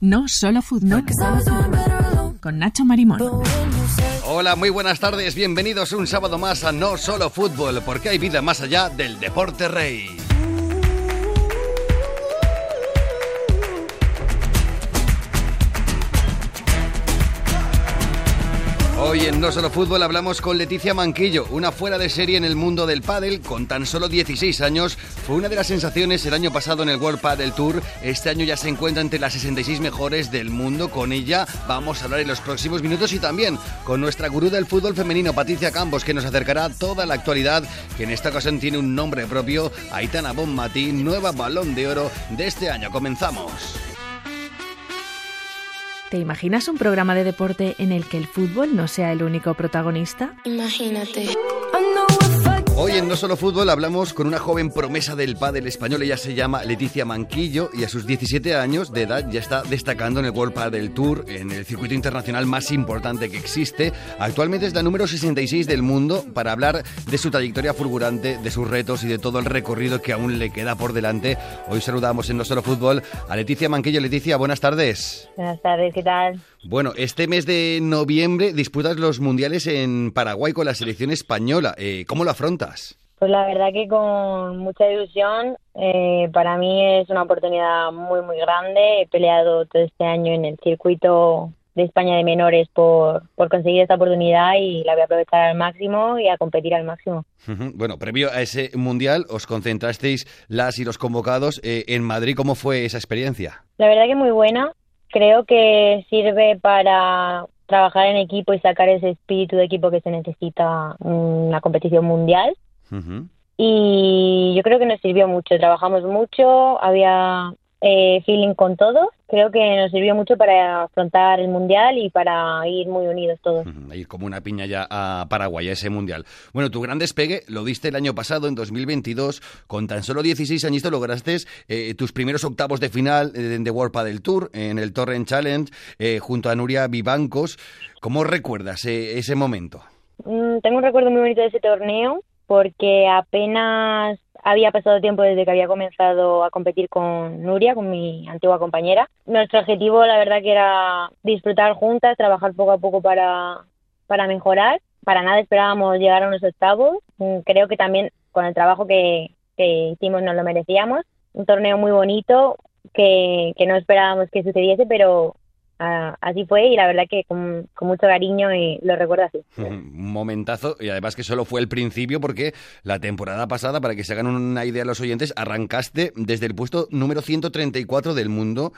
No solo fútbol. Con Nacho Marimón. Hola, muy buenas tardes. Bienvenidos un sábado más a No solo fútbol, porque hay vida más allá del deporte rey. Hoy en No Solo Fútbol hablamos con Leticia Manquillo, una fuera de serie en el mundo del pádel con tan solo 16 años. Fue una de las sensaciones el año pasado en el World Padel Tour. Este año ya se encuentra entre las 66 mejores del mundo. Con ella vamos a hablar en los próximos minutos y también con nuestra gurú del fútbol femenino, Patricia Campos, que nos acercará toda la actualidad, que en esta ocasión tiene un nombre propio, Aitana Bonmatí, nueva balón de oro de este año. Comenzamos. ¿Te imaginas un programa de deporte en el que el fútbol no sea el único protagonista? Imagínate. Hoy en No Solo Fútbol hablamos con una joven promesa del pádel español. Ella se llama Leticia Manquillo y a sus 17 años de edad ya está destacando en el World Padel Tour, en el circuito internacional más importante que existe. Actualmente es la número 66 del mundo para hablar de su trayectoria fulgurante, de sus retos y de todo el recorrido que aún le queda por delante. Hoy saludamos en No Solo Fútbol a Leticia Manquillo. Leticia, buenas tardes. Buenas tardes, ¿qué tal? Bueno, este mes de noviembre disputas los mundiales en Paraguay con la selección española. Eh, ¿Cómo lo afrontas? Pues la verdad que con mucha ilusión. Eh, para mí es una oportunidad muy, muy grande. He peleado todo este año en el circuito de España de menores por, por conseguir esta oportunidad y la voy a aprovechar al máximo y a competir al máximo. Bueno, previo a ese mundial os concentrasteis las y los convocados eh, en Madrid. ¿Cómo fue esa experiencia? La verdad que muy buena. Creo que sirve para trabajar en equipo y sacar ese espíritu de equipo que se necesita en una competición mundial. Y yo creo que nos sirvió mucho. Trabajamos mucho, había eh, feeling con todos. Creo que nos sirvió mucho para afrontar el mundial y para ir muy unidos todos. Ir como una piña ya a Paraguay, a ese mundial. Bueno, tu gran despegue lo diste el año pasado, en 2022. Con tan solo 16 añitos lograste eh, tus primeros octavos de final eh, de World Padel Tour, en el Torrent Challenge, eh, junto a Nuria Vivancos. ¿Cómo recuerdas eh, ese momento? Mm, tengo un recuerdo muy bonito de ese torneo porque apenas había pasado tiempo desde que había comenzado a competir con Nuria, con mi antigua compañera. Nuestro objetivo, la verdad, que era disfrutar juntas, trabajar poco a poco para, para mejorar. Para nada esperábamos llegar a unos octavos. Mm, Creo que también con el trabajo que, que hicimos nos lo merecíamos. Un torneo muy bonito que, que no esperábamos que sucediese, pero ah, así fue y la verdad que con, con mucho cariño y lo recuerdo así. Un momentazo y además que solo fue el principio porque la temporada pasada, para que se hagan una idea los oyentes, arrancaste desde el puesto número 134 del mundo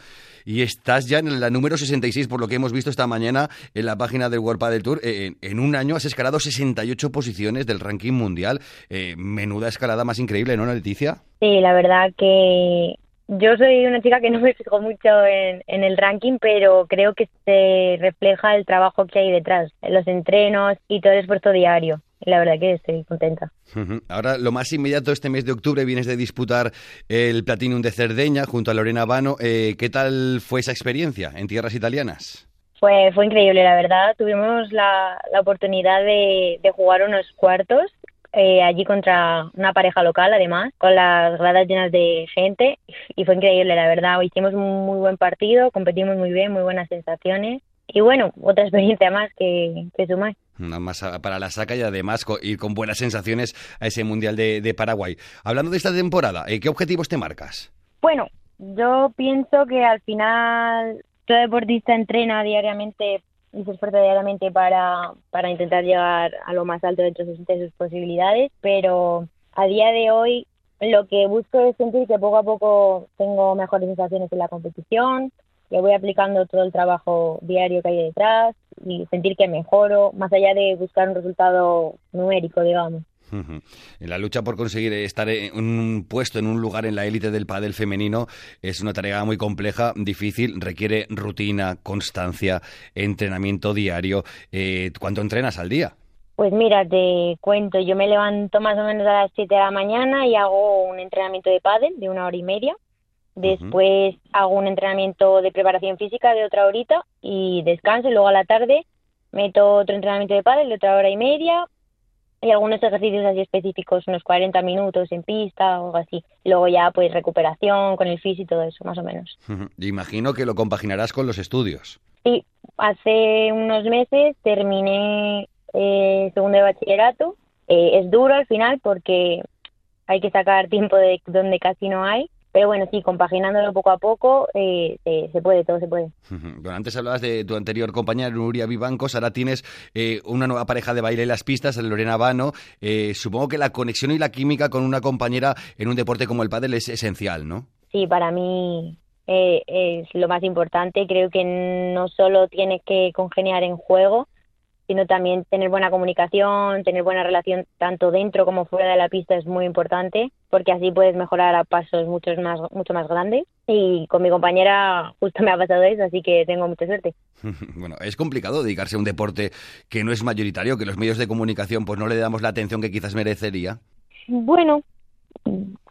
y estás ya en la número 66 por lo que hemos visto esta mañana en la página del World Padel Tour. Eh, En, en un año has escalado 68 posiciones del ranking mundial. Eh, menuda escalada más increíble, ¿no, Leticia? Sí, la verdad que yo soy una chica que no me fijo mucho en, en el ranking, pero creo que se refleja el trabajo que hay detrás, los entrenos y todo el esfuerzo diario. Y la verdad que estoy contenta. Ahora, lo más inmediato, este mes de octubre vienes de disputar el Platinum de Cerdeña junto a Lorena Vano. Eh, ¿Qué tal fue esa experiencia en tierras italianas? Fue, fue increíble, la verdad. Tuvimos la, la oportunidad de, de jugar unos cuartos eh, allí contra una pareja local, además, con las gradas llenas de gente. Y fue increíble, la verdad. Hicimos un muy buen partido, competimos muy bien, muy buenas sensaciones. Y bueno, otra experiencia más que, que sumar. Una más a- para la saca y además co- ir con buenas sensaciones a ese Mundial de, de Paraguay. Hablando de esta temporada, eh, ¿qué objetivos te marcas? Bueno, yo pienso que al final todo deportista entrena diariamente esfuerza diariamente para, para intentar llegar a lo más alto dentro de sus posibilidades, pero a día de hoy lo que busco es sentir que poco a poco tengo mejores sensaciones en la competición, que voy aplicando todo el trabajo diario que hay detrás y sentir que mejoro, más allá de buscar un resultado numérico, digamos. En la lucha por conseguir estar en un puesto, en un lugar en la élite del pádel femenino, es una tarea muy compleja, difícil, requiere rutina, constancia, entrenamiento diario. Eh, ¿Cuánto entrenas al día? Pues mira, te cuento, yo me levanto más o menos a las 7 de la mañana y hago un entrenamiento de pádel de una hora y media. Después hago un entrenamiento de preparación física de otra horita y descanso y luego a la tarde meto otro entrenamiento de pádel de otra hora y media y algunos ejercicios así específicos, unos 40 minutos en pista o algo así. Luego ya pues recuperación con el físico y todo eso, más o menos. Imagino que lo compaginarás con los estudios. Sí, hace unos meses terminé eh, segundo de bachillerato. Eh, es duro al final porque hay que sacar tiempo de donde casi no hay, pero bueno, sí, compaginándolo poco a poco, eh, se, puede, todo se puede. Bueno, antes hablabas de tu anterior compañera, Nuria Vivancos, ahora tienes eh, una nueva pareja de baile en las pistas, Lorena Vano. Eh, supongo que la conexión y la química con una compañera en un deporte como el pádel es esencial, ¿no? Sí, para mí es lo más importante. Creo que no solo tienes que congeniar en juego, sino también tener buena comunicación, tener buena relación tanto dentro como fuera de la pista es muy importante, porque así puedes mejorar a pasos mucho más, mucho más grandes. Y con mi compañera justo me ha pasado eso, así que tengo mucha suerte. bueno, es complicado dedicarse a un deporte que no es mayoritario, que los medios de comunicación pues no le damos la atención que quizás merecería. Bueno,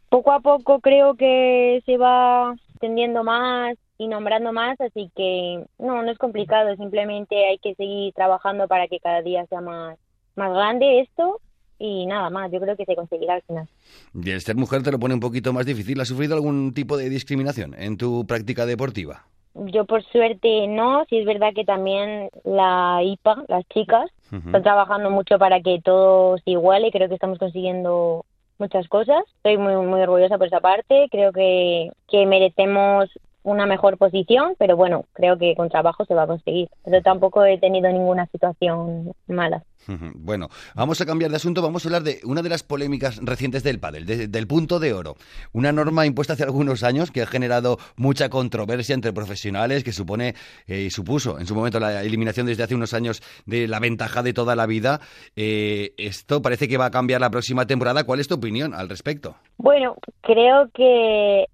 poco a poco creo que se va extendiendo más y nombrando más, así que no, no es complicado, simplemente hay que seguir trabajando para que cada día sea más, más grande esto y nada más, yo creo que se conseguirá al final. Y el ser mujer te lo pone un poquito más difícil. ¿Has sufrido algún tipo de discriminación en tu práctica deportiva? Yo por suerte no, sí es verdad que también la IPA, las chicas, están trabajando mucho para que todo se iguale, creo que estamos consiguiendo muchas cosas. Estoy muy muy orgullosa por esa parte, creo que, que merecemos una mejor posición, pero bueno, creo que con trabajo se va a conseguir. Pero tampoco he tenido ninguna situación mala. Bueno, vamos a cambiar de asunto, vamos a hablar de una de las polémicas recientes del pádel, del punto de oro. Una norma impuesta hace algunos años que ha generado mucha controversia entre profesionales, que supone y eh, supuso en su momento la eliminación desde hace unos años de la ventaja de toda la vida. Eh, esto parece que va a cambiar la próxima temporada. ¿Cuál es tu opinión al respecto? Bueno, creo que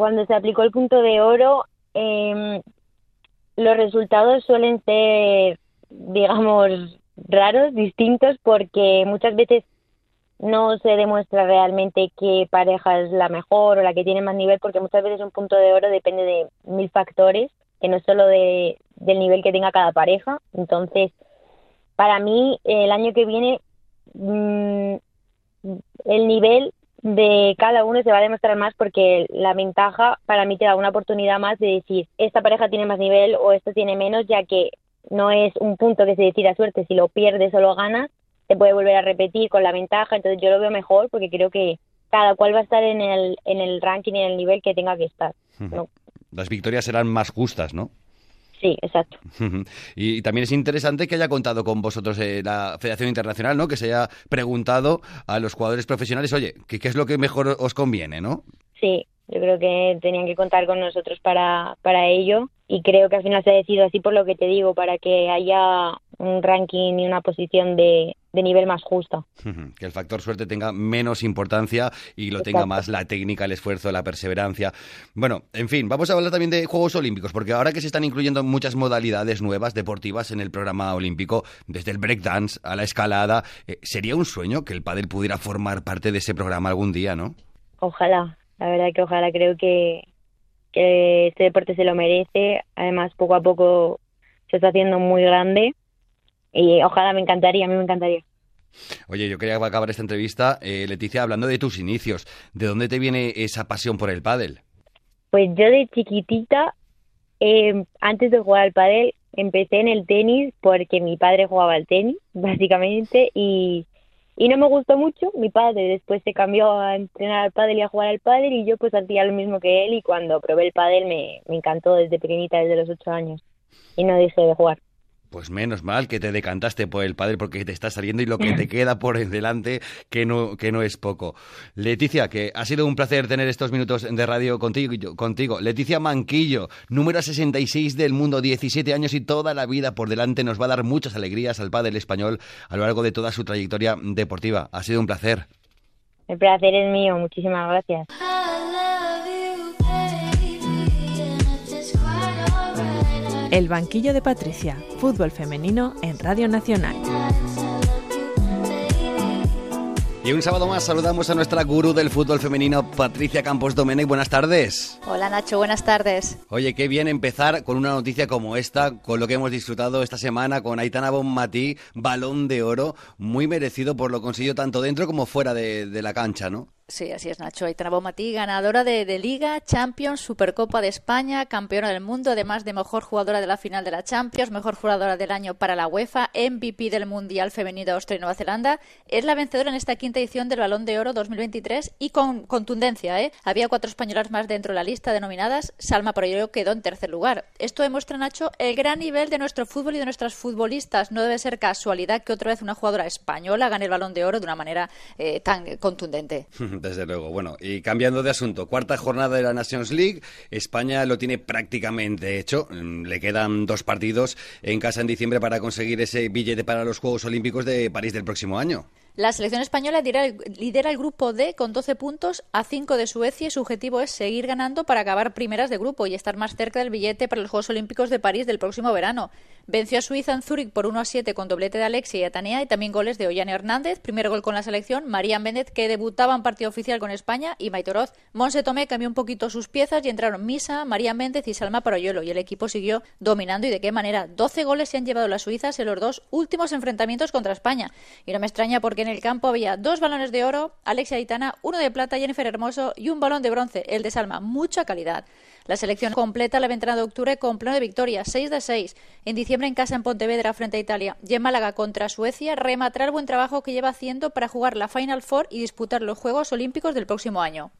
cuando se aplicó el punto de oro, eh, los resultados suelen ser, digamos, raros, distintos, porque muchas veces no se demuestra realmente qué pareja es la mejor o la que tiene más nivel, porque muchas veces un punto de oro depende de mil factores, que no es solo de, del nivel que tenga cada pareja. Entonces, para mí, el año que viene, mm, el nivel de cada uno se va a demostrar más porque la ventaja para mí te da una oportunidad más de decir esta pareja tiene más nivel o esto tiene menos ya que no es un punto que se decida suerte. Si lo pierdes o lo ganas se puede volver a repetir con la ventaja. Entonces yo lo veo mejor porque creo que cada cual va a estar en el en el ranking y en el nivel que tenga que estar las victorias serán más justas no Sí, exacto. y, también es interesante que haya contado con vosotros eh, la Federación Internacional, ¿no? Que se haya preguntado a los jugadores profesionales, oye, ¿qué, qué es lo que mejor os conviene, no? Sí, yo creo que tenían que contar con nosotros para, para ello y creo que al final se ha decidido así por lo que te digo, para que haya un ranking y una posición de, de nivel más justo. Que el factor suerte tenga menos importancia y lo tenga más la técnica, el esfuerzo, la perseverancia. Bueno, en fin, vamos a hablar también de Juegos Olímpicos, porque ahora que se están incluyendo muchas modalidades nuevas deportivas en el programa olímpico, desde el breakdance a la escalada, eh, sería un sueño que el pádel pudiera formar parte de ese programa algún día, ¿no? Ojalá, la verdad que ojalá, creo que, que este deporte se lo merece, además poco a poco se está haciendo muy grande y ojalá me encantaría, a mí me encantaría. Oye, yo quería acabar esta entrevista, eh, Leticia, hablando de tus inicios. ¿De dónde te viene esa pasión por el pádel? Pues yo de chiquitita, eh, antes de jugar al pádel, empecé en el tenis porque mi padre jugaba al tenis, básicamente, y, y no me gustó mucho. Mi padre después se cambió a entrenar al pádel y a jugar al pádel y yo pues hacía lo mismo que él y cuando probé el pádel me, me encantó desde pequeñita, desde los ocho años, y no dejé de jugar. Pues menos mal que te decantaste por el padre porque te está saliendo y lo que te queda por delante que no, que no es poco. Leticia, que ha sido un placer tener estos minutos de radio contigo. contigo. Leticia Manquillo, número 66 del mundo, 17 años y toda la vida por delante. Nos va a dar muchas alegrías al padre español a lo largo de toda su trayectoria deportiva. Ha sido un placer. El placer es mío. Muchísimas gracias. El banquillo de Patricia, fútbol femenino en Radio Nacional. Y un sábado más saludamos a nuestra gurú del fútbol femenino, Patricia Campos Domenech. Buenas tardes. Hola Nacho, buenas tardes. Oye, qué bien empezar con una noticia como esta, con lo que hemos disfrutado esta semana con Aitana Bonmatí, balón de oro, muy merecido por lo conseguido tanto dentro como fuera de, de la cancha, ¿no? Sí, así es, Nacho. Aitana Bonmatí, ganadora de, Liga, Champions, Supercopa de España, campeona del mundo, además de mejor jugadora de la final de la Champions, mejor jugadora del año para la UEFA, MVP del Mundial Femenino Austria y Nueva Zelanda. Es la vencedora en esta quinta edición del Balón de Oro 2023 y con contundencia, ¿eh? Había cuatro españolas más dentro de la lista denominadas. Salma Proyero quedó en tercer lugar. Esto demuestra, Nacho, el gran nivel de nuestro fútbol y de nuestras futbolistas. No debe ser casualidad que otra vez una jugadora española gane el Balón de Oro de una manera eh, tan contundente. Desde luego. Bueno, y cambiando de asunto, cuarta jornada de la Nations League, España lo tiene prácticamente hecho. Mm, le quedan dos partidos en casa en diciembre para conseguir ese billete para los Juegos Olímpicos de París del próximo año. La selección española lidera el, grupo D con 12 puntos a 5 de Suecia y su objetivo es seguir ganando para acabar primeras de grupo y estar más cerca del billete para los Juegos Olímpicos de París del próximo verano. Venció a Suiza en Zúrich por 1 a 7 con doblete de Alexia y Atanea y también goles de Ollane Hernández, primer gol con la selección, María Méndez que debutaba en partido oficial con España y Maitoroz. Monse Tomé cambió un poquito sus piezas y entraron Misa, María Méndez y Salma Paroyolo y el equipo siguió dominando y de qué manera. 12 goles se han llevado las suizas en los dos últimos enfrentamientos contra España y no me extraña porque en el campo había dos balones de oro, Alexia Aitana, uno de plata, Jennifer Hermoso y un balón de bronce, el de Salma. Mucha calidad. La selección completa la ventana de octubre con pleno de victoria, 6 de 6. En diciembre en casa en Pontevedra frente a Italia. Y en Málaga contra Suecia rematará el buen trabajo que lleva haciendo para jugar la Final Four y disputar los Juegos Olímpicos del próximo año.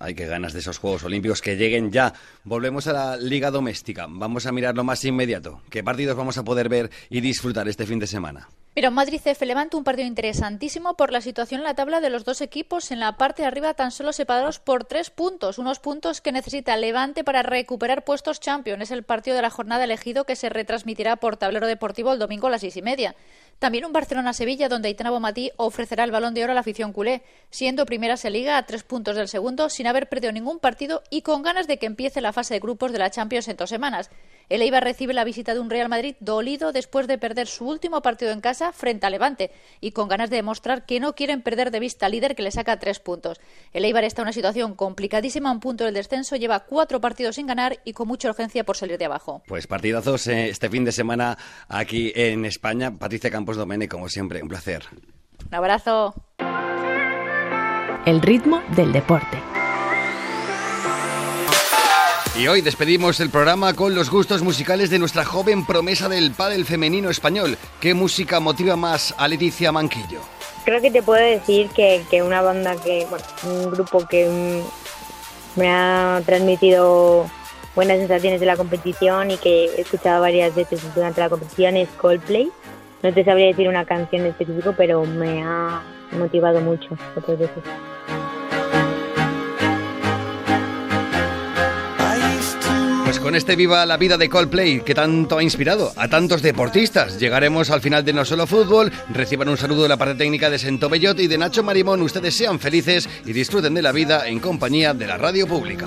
Hay que ganas de esos Juegos Olímpicos que lleguen ya. Volvemos a la Liga Doméstica. Vamos a mirar lo más inmediato. ¿Qué partidos vamos a poder ver y disfrutar este fin de semana? Mira, Madrid CF levanta un partido interesantísimo por la situación en la tabla de los dos equipos. En la parte de arriba tan solo separados por tres puntos. Unos puntos que necesita Levante para recuperar puestos Champions. Es el partido de la jornada elegido que se retransmitirá por tablero deportivo el domingo a las seis y media. También un Barcelona-Sevilla donde Aitana Bomatí ofrecerá el balón de oro a la afición culé, siendo primera se liga a tres puntos del segundo sin haber perdido ningún partido y con ganas de que empiece la fase de grupos de la Champions en dos semanas. El Eibar recibe la visita de un Real Madrid dolido después de perder su último partido en casa frente a Levante y con ganas de demostrar que no quieren perder de vista al líder que le saca tres puntos. El Eibar está en una situación complicadísima, un punto del descenso, lleva cuatro partidos sin ganar y con mucha urgencia por salir de abajo. Pues partidazos eh, este fin de semana aquí en España. Patricia Campos Domene, como siempre, un placer. Un abrazo. El ritmo del deporte. Y hoy despedimos el programa con los gustos musicales de nuestra joven promesa del pádel femenino español. ¿Qué música motiva más a Leticia Manquillo? Creo que te puedo decir que, que una banda que, bueno, un grupo que me ha transmitido buenas sensaciones de la competición y que he escuchado varias veces durante la competición es Coldplay. No te sabría decir una canción en específico, pero me ha motivado mucho otras veces. Pues con este Viva la Vida de Coldplay, que tanto ha inspirado a tantos deportistas, llegaremos al final de No Solo Fútbol. Reciban un saludo de la parte técnica de Sento Bellot y de Nacho Marimón. Ustedes sean felices y disfruten de la vida en compañía de la radio pública.